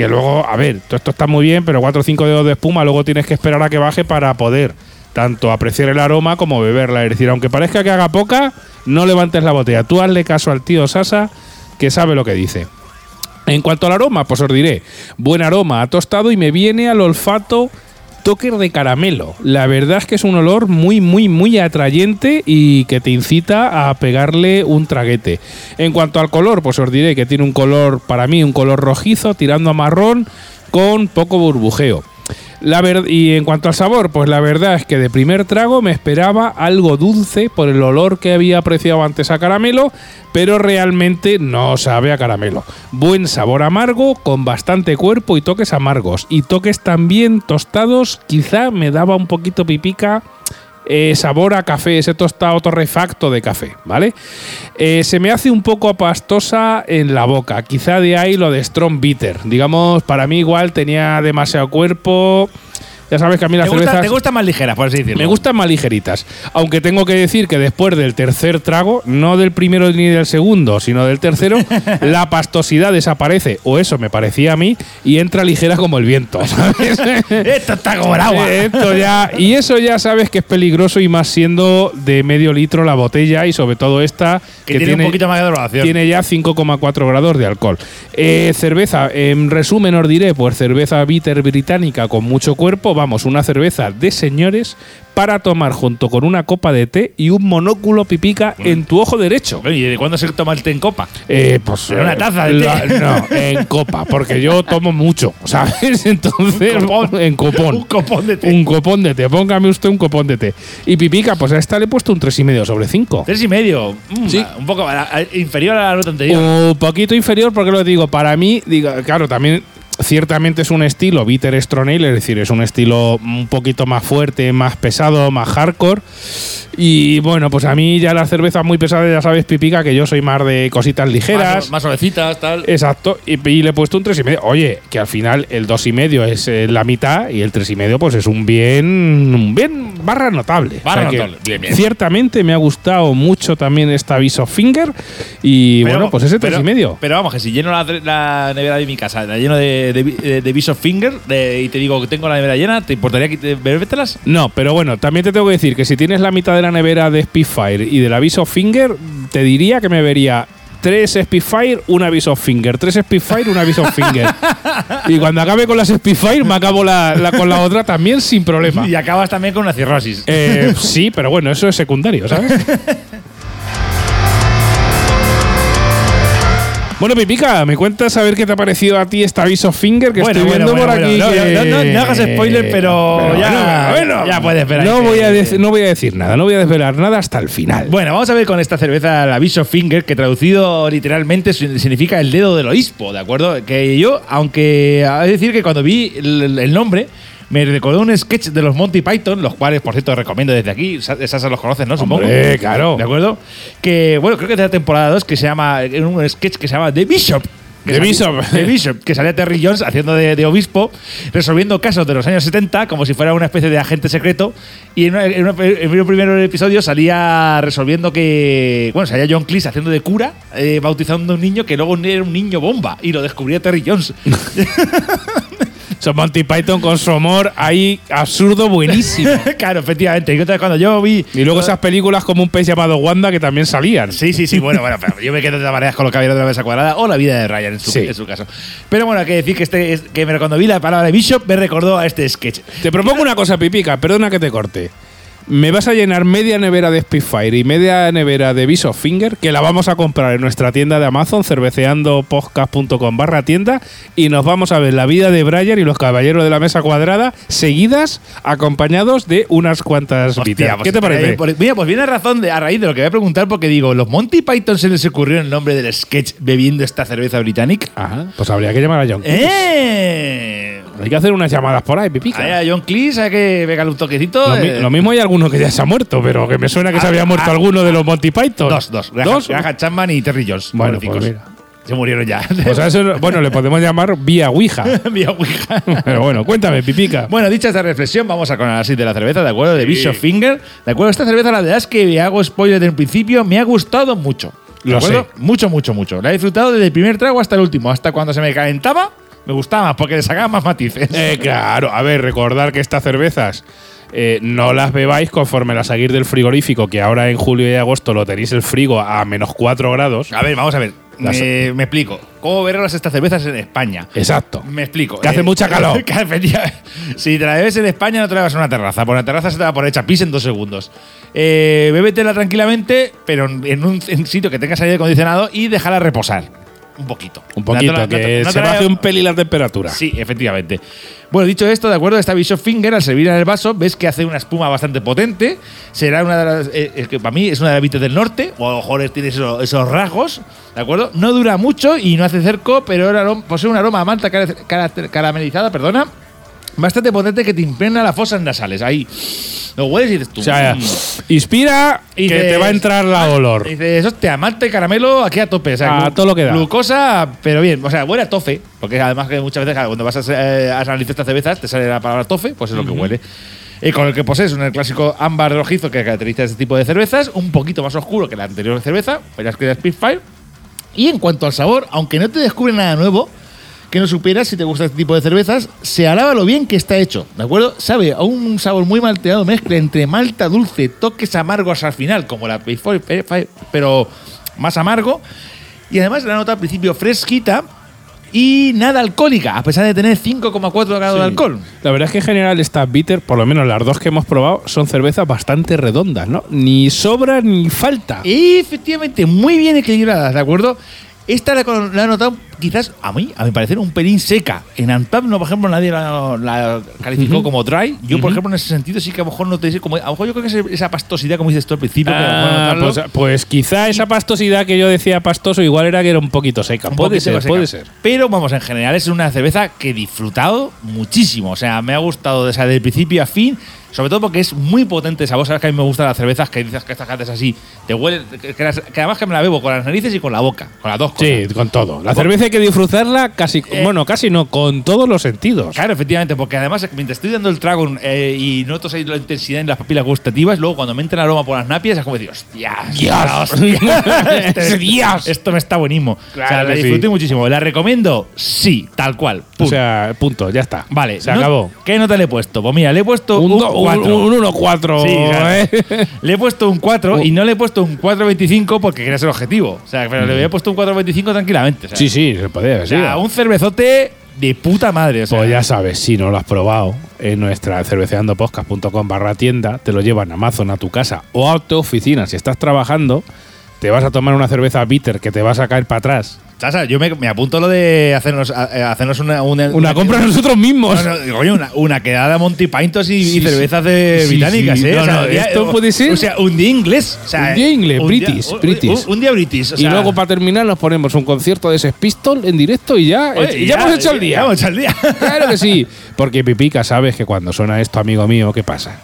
Que luego, a ver, todo esto está muy bien, pero 4 o 5 dedos de espuma luego tienes que esperar a que baje para poder tanto apreciar el aroma como beberla. Es decir, aunque parezca que haga poca, no levantes la botella. Tú hazle caso al tío Sasa, que sabe lo que dice. En cuanto al aroma, pues os diré, buen aroma, ha tostado y me viene al olfato de caramelo. La verdad es que es un olor muy, muy, muy atrayente y que te incita a pegarle un traguete. En cuanto al color, pues os diré que tiene un color, para mí, un color rojizo, tirando a marrón, con poco burbujeo. La y en cuanto al sabor, pues la verdad es que de primer trago me esperaba algo dulce por el olor que había apreciado antes a caramelo, pero realmente no sabe a caramelo. Buen sabor amargo, con bastante cuerpo y toques amargos. Y toques también tostados, quizá me daba un poquito pipica. Eh, sabor a café, ese tostado torrefacto de café, ¿vale? Eh, se me hace un poco pastosa en la boca, quizá de ahí lo de Strong Bitter. Digamos, para mí igual tenía demasiado cuerpo. Ya sabes que a mí las ¿Te, gusta, cervezas te gustan más ligeras, por así decirlo. me gustan más ligeritas. Aunque tengo que decir que después del tercer trago, no del primero ni del segundo, sino del tercero, la pastosidad desaparece, o eso me parecía a mí, y entra ligera como el viento, ¿sabes? Esto está como el agua. Esto ya, y eso ya sabes que es peligroso y más siendo de medio litro la botella y sobre todo esta que, tiene, un poquito más de tiene ya 5,4 grados de alcohol. Eh, cerveza, en resumen os diré, pues cerveza bitter británica con mucho cuerpo, vamos, una cerveza de señores para tomar junto con una copa de té y un monóculo pipica en tu ojo derecho. ¿Y de cuándo se toma el té en copa? Eh, pues En una eh, taza de la- té. No, en copa, porque yo tomo mucho, ¿sabes? Entonces, Un copón. en copón. Un copón de té. Un copón de té, póngame usted un copón de té. Y pipica, pues a esta le he puesto un 3,5 sobre 5. Tres y medio. Mm, Sí. Un poco inferior a la nota anterior. Un poquito inferior, porque lo digo, para mí, digo, claro, también ciertamente es un estilo bitter strong ale, es decir, es un estilo un poquito más fuerte, más pesado, más hardcore. Y bueno, pues a mí ya las cervezas muy pesadas, ya sabes, pipica, que yo soy más de cositas ligeras. Más, más suavecitas, tal. Exacto, y, y le he puesto un 3,5. Oye, que al final el 2,5 es eh, la mitad y el 3,5 pues es un bien un bien barra notable. Barra notable, bien, bien. Ciertamente me ha gustado mucho también esta Viso Finger y Pero- bueno, pues ese pero- 3,5. Pero vamos, que si lleno la, la nevera de mi casa, la lleno de, de, de, de Bishop Finger de- y te digo que tengo la nevera llena, ¿te importaría que te- bebértelas? No, pero bueno, también te tengo que decir que si tienes la mitad de la nevera de Spitfire y del aviso Finger, te diría que me vería tres Spitfire, un aviso Finger, tres Spitfire, un aviso Finger. y cuando acabe con las Spitfire, me acabo la, la- con la otra también sin problema. Y acabas también con una cirrosis. Eh, sí, pero bueno, eso es secundario, ¿sabes? Bueno, Pipica, ¿me cuentas a ver qué te ha parecido a ti esta aviso Finger que Bueno, estoy bueno, viendo bueno, por aquí? No, que- no, no, no hagas spoiler, pero ya- ya puedes ver No voy, a dec- no voy a decir nada, no voy a desvelar nada hasta el final. Bueno, vamos a ver con esta cerveza, la Bishop Finger, que traducido literalmente si- significa el dedo del obispo, ¿de acuerdo? Que yo, aunque que decir que cuando vi el, el nombre, me recordó un sketch de los Monty Python, los cuales, por cierto, recomiendo desde aquí. Sa- Esas los conoces, ¿no? Supongo. Hombre, claro. ¿De acuerdo? Que, bueno, creo que es de la temporada 2, que se llama, un sketch que se llama The Bishop. Salía- Bishop. The Bishop, que salía Terry Jones haciendo de, de obispo, resolviendo casos de los años 70 como si fuera una especie de agente secreto. Y en, una- en una- en un primer episodio salía resolviendo que. Bueno, salía John Cleese haciendo de cura, eh, bautizando a un niño que luego era un niño bomba. Y lo descubría Terry Jones. Son Monty Python con su humor ahí absurdo buenísimo. claro, efectivamente. Y cuando yo vi. y luego esas películas como un pez llamado Wanda que también salían. Sí, sí, sí, bueno, bueno, pero yo me quedo de todas maneras con los caballeros de la mesa cuadrada o la vida de Ryan en su, Sí. en su caso. Pero bueno, hay que decir que, este, es- que cuando vi la palabra Bishop me recordó a este sketch. Te propongo una cosa, Pipica, perdona que te corte. Me vas a llenar media nevera de Spitfire y media nevera de Viso Finger, que la vamos a comprar en nuestra tienda de Amazon, cerveceandopodcast.com barra tienda, y nos vamos a ver la vida de Brian y los caballeros de la mesa cuadrada, seguidas, acompañados de unas cuantas Hostia, pues, ¿Qué te parece? eh, por- mira, pues viene razón de, a raíz de lo que voy a preguntar, porque digo, ¿los Monty Python se les ocurrió el nombre del sketch bebiendo esta cerveza británica? Ajá, pues habría que llamar a John. ¡Eh! Hay que hacer unas llamadas por ahí, Pipica. Ahí a John Cleese hay que pegarle un toquecito. Lo, mi- eh, lo mismo hay alguno que ya se ha muerto, pero que me suena que se Ah, había muerto ah, alguno de los Monty Python. Dos, dos. ¿Dos? Graham Chapman y Terry Jones. Bueno, pues mira. Se murieron ya. Pues a eso, bueno, le podemos llamar vía Ouija. Vía Ouija. Pero bueno, cuéntame, Pipica. Bueno, dicha esta reflexión, vamos a con el análisis de la cerveza, ¿de acuerdo? De Bishop Finger. ¿De acuerdo? Esta cerveza, la verdad es que hago spoiler desde el principio, me ha gustado mucho. ¿De Lo acuerdo? sé. Mucho, mucho, mucho. La he disfrutado desde el primer trago hasta el último. Hasta cuando se me calentaba, me gustaba porque le sacaba más matices. Eh, claro, a ver, recordar que estas cervezas eh, no las bebáis conforme las seguir del frigorífico, que ahora en julio y agosto lo tenéis el frigo a menos 4 grados. A ver, vamos a ver. Las- Me, me explico. ¿Cómo verlas estas cervezas en España? Exacto. Me explico. Eh, Que hace mucha calor. que si te la bebes en España, no te la bebas en una terraza. Por una terraza se te va por hecha pis en dos segundos. Eh, bébetela tranquilamente, pero en un en sitio que tenga aire acondicionado y déjala reposar. Un poquito. Un poquito, la- que te se la- baje un pelín la temperatura. Sí, efectivamente. Bueno, dicho esto, de acuerdo, esta Bishop Finger, al servir en el vaso, ves que hace una espuma bastante potente. Será una de las. eh, que para mí es una de las bites del norte, o a lo mejor tiene esos, esos rasgos, ¿de acuerdo? No dura mucho y no hace cerco, pero posee un aroma a cara- caramelizada, perdona. Bastante potente que te impregna las fosas nasales. Ahí. Lo hueles y dices tú. O sea, "Mm". inspira Y que dices, te va a entrar la olor. Y dices, hostia, y caramelo aquí a tope. O sea, A todo lo que da. Glucosa, pero bien. O sea, huele a tofe. Porque además que muchas veces cuando vas a, eh, a analizar estas cervezas te sale la palabra tofe, pues es lo que huele. Y con el que posees un clásico ámbar rojizo que caracteriza este tipo de cervezas, un poquito más oscuro que la anterior cerveza, verás que es Spitfire. Y en cuanto al sabor, aunque no te descubre nada nuevo, que no supieras si te gusta este tipo de cervezas, se alaba lo bien que está hecho, ¿de acuerdo? Sabe a un sabor muy malteado, mezcla entre malta dulce, toques amargos al final, como la pero más amargo. Y además la nota al principio fresquita y nada alcohólica, a pesar de tener 5,4 grados de alcohol. La verdad es que en general estas bitter, por lo menos las dos que hemos probado, son cervezas bastante redondas, ¿no? Ni sobra ni falta. Efectivamente, muy bien equilibradas, ¿de acuerdo? Esta la, la he notado quizás a mí, a mi parecer, un pelín seca. En Antap, no, por ejemplo, nadie la, la calificó como dry. Yo, por ejemplo, en ese sentido sí que a lo mejor no te dice como. A lo mejor yo creo que es esa pastosidad, como dices tú al principio. Ah, pues, pues quizá esa pastosidad que yo decía pastoso igual era que era un poquito seca. Un puede ser, puede ser. Pero vamos, en general es una cerveza que he disfrutado muchísimo. O sea, me ha gustado desde el principio a fin. Sobre todo porque es muy potente esa voz. Sabes que a mí me gustan las cervezas que dices que estas haces así. Te huele. Que, que las- que además que me la bebo con las narices y con la boca. Con las dos cosas. Sí, con todo. La cerveza hay que disfrutarla casi, Eh, bueno, casi no, con todos los sentidos. Claro, efectivamente, porque además mientras estoy dando el trago eh, y noto ahí la intensidad en las papilas gustativas, luego cuando me entra el aroma por las napias es como decir, hostias, Dios. Ese Dios. Esto me está buenísimo. Claro o sea, la que sí. disfruté muchísimo. ¿La recomiendo? Sí, tal cual. O sea, punto, ya está. vale, se no- acabó. ¿Qué nota le he puesto? Pues mira, le he puesto Un, un, do- un, 4. un 1-4. Sí, claro. ¿eh? Le he puesto un 4 y no le he puesto un 4.25 porque quería ser objetivo. O sea, pero le había puesto un 4.25 tranquilamente. Mm. Sí, sí, se podía o sea, un cervezote de puta madre. O sea, Pues ya sabes, si no lo has probado, en nuestra cerveceandopodcast.com barra tienda, te lo llevan a Amazon a tu casa o a tu oficina. Si estás trabajando, te vas a tomar una cerveza bitter que te vas a caer para atrás. Sasa, yo me, me apunto lo de hacernos, a- a- hacernos una, una, Una compra nosotros mismos. No, no, digo, oye, una, quedada Monty Pintos y, Sí, cervezas de Sí, británicas, sí. ¿eh? No, O sea, no, un día- esto puede ser- O sea, un día inglés. O sea, Un día inglés, un British, un- British. Un, un día British. o y luego para terminar nos ponemos un concierto de Sex Pistol en directo y ya, oye, y ya, hemos hecho el día. Ya hemos hecho el día. Claro que sí. Porque Pipica, sabes que cuando suena esto, amigo mío, ¿qué pasa?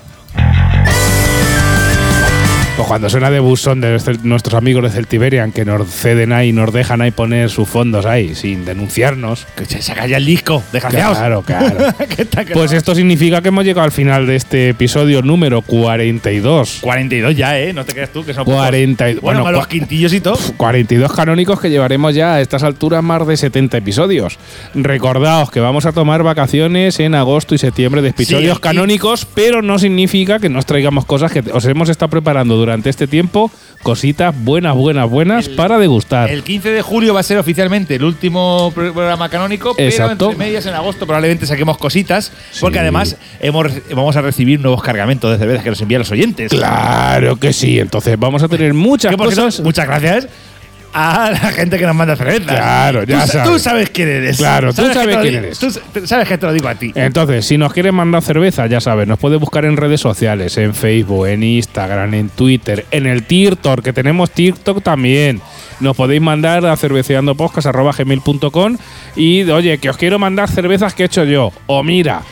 Cuando suena de bus son de nuestros- amigos de Celtiberian que nos ceden ahí, nos dejan ahí poner sus fondos ahí, sin denunciarnos. que se saca ya el disco, desgraciados. Claro, claro. Pues esto significa que hemos llegado al final de este episodio número 42. 42 ya, ¿eh? No te creas tú que son pocos. 40 y- Bueno, bueno, los quintillos y todo. 42 canónicos que llevaremos ya a estas alturas más de 70 episodios. Recordaos que vamos a tomar vacaciones en agosto y septiembre de episodios Sí, canónicos, pero no significa que nos traigamos cosas que os hemos estado preparando durante este tiempo, cositas buenas, buenas, buenas El- para degustar. El 15 de julio va a ser oficialmente el último pro- programa canónico, Exacto. pero entre medias en agosto probablemente saquemos cositas, porque además hemos, vamos a recibir nuevos cargamentos de cerveza que nos envían los oyentes. Claro que sí, entonces vamos a tener muchas cosas. muchas gracias a la gente que nos manda cerveza. Claro, ya tú, sabes. Tú sabes quién eres. Claro, tú sabes quién eres. Tú sa- sabes que te lo digo a ti. Entonces, si nos quieren mandar cerveza, ya sabes, nos puede buscar en redes sociales, en Facebook, en Instagram, en Twitter, en el TikTok, que tenemos TikTok también. Nos podéis mandar a cerveceandopodcast.gmail.com y, oye, que os quiero mandar cervezas que he hecho yo. O mira,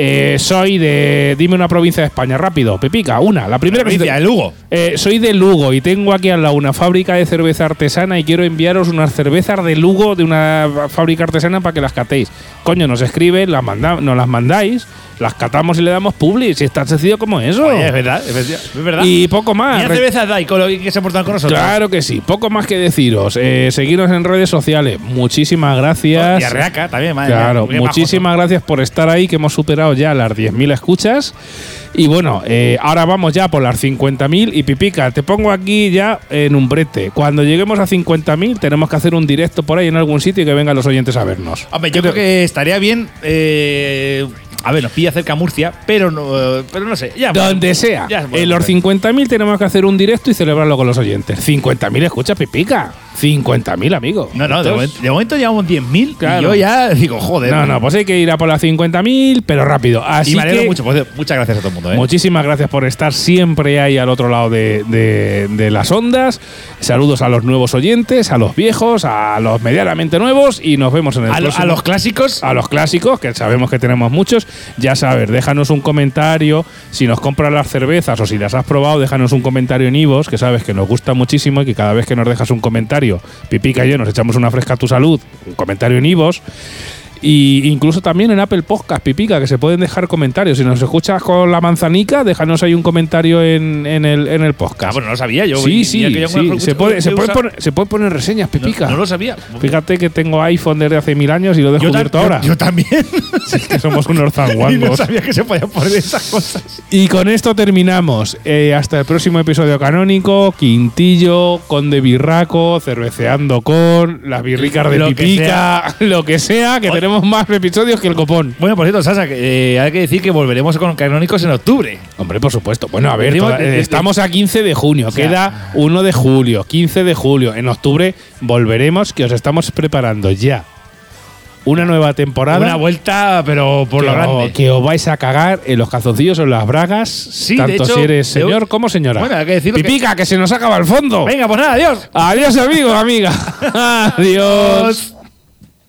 eh, soy de... Dime una provincia de España, rápido, Pepica, una. La primera Provincia de Lugo. eh, soy de Lugo y tengo aquí al lado una fábrica de cerveza artesana y quiero enviaros unas cervezas de Lugo de una fábrica artesana para que las catéis. Coño, nos escriben, las manda nos las mandáis, las catamos y le damos public. Si es tan sencillo como eso. Oye, es verdad, es verdad. Es verdad. y poco más. Re- cervezas da y con lo que se portan con nosotros. Claro que sí, poco más que deciros. Eh, seguidnos en redes sociales. Muchísimas gracias. Y a Reaca también, madre Claro, mía, muchísimas gracias por estar ahí, que hemos superado ya las 10.000 escuchas. Y bueno, eh, ahora vamos ya por las 50.000 y Pipica, te pongo aquí ya en un brete. Cuando lleguemos a 50.000 tenemos que hacer un directo por ahí en algún sitio y que vengan los oyentes a vernos. Hombre, yo creo que estaría bien. eh, a ver, nos pilla cerca Murcia, pero no, pero no sé. Ya, Donde sea. Ya, en los pues. 50.000 tenemos que hacer un directo y celebrarlo con los oyentes. 50.000 escuchas, Pipica. 50.000, amigo. No, no, de momento, de momento llevamos 10.000 Claro. y yo ya digo, joder. No, no, pues hay que ir a por las 50.000, pero rápido. Así y me alegro que mucho. pues, muchas gracias a todo el mundo. ¿eh? Muchísimas gracias por estar siempre ahí al otro lado de, de- de las ondas. Saludos a los nuevos oyentes, a los viejos, a los medianamente nuevos y nos vemos en el a, próximo. a los clásicos. a los clásicos, que sabemos que tenemos muchos, ya sabes, déjanos un comentario. Si nos compras las cervezas o si las has probado, déjanos un comentario en Ivos, que sabes que nos gusta muchísimo y que cada vez que nos dejas un comentario, Pipica y yo nos echamos una fresca a tu salud, un comentario en Ivos. Y incluso también en Apple Podcast, Pipica, que se pueden dejar comentarios. Si nos escuchas con la manzanica, déjanos ahí un comentario en, en el, en el Ah, podcast. bueno, no lo sabía yo. sí, sí, mira que yo sí. Se, puede, se, puede poner, se puede poner reseñas, Pipica. No, no lo sabía. Fíjate que tengo iPhone desde hace mil años y lo he descubierto ahora. yo- yo también. Es que somos unos y no zanguangos. sabía que se podían poner esas cosas. Y con esto terminamos. Eh, hasta el próximo episodio canónico. Quintillo, Conde Birraco, cerveceando con, las birricas de Lo que pipica, lo que sea, que Oye, tenemos más episodios que el copón. Bueno, por cierto, Sasa, que, eh, hay que decir que volveremos con Canónicos en octubre. Hombre, por supuesto. Bueno, a ver, toda- de- de- estamos a 15 de junio, sea- queda 1 de julio, 15 de julio. En octubre volveremos, que os estamos preparando ya una nueva temporada. Una vuelta, pero por que, lo os- grande. que os vais a cagar en los calzoncillos o en las bragas, Sí, tanto de hecho, si eres señor como señora. Bueno, hay que decirlo que- Pipica, que, se nos acaba el fondo. Venga, pues nada, adiós. Adiós, amigo, amiga. Adiós.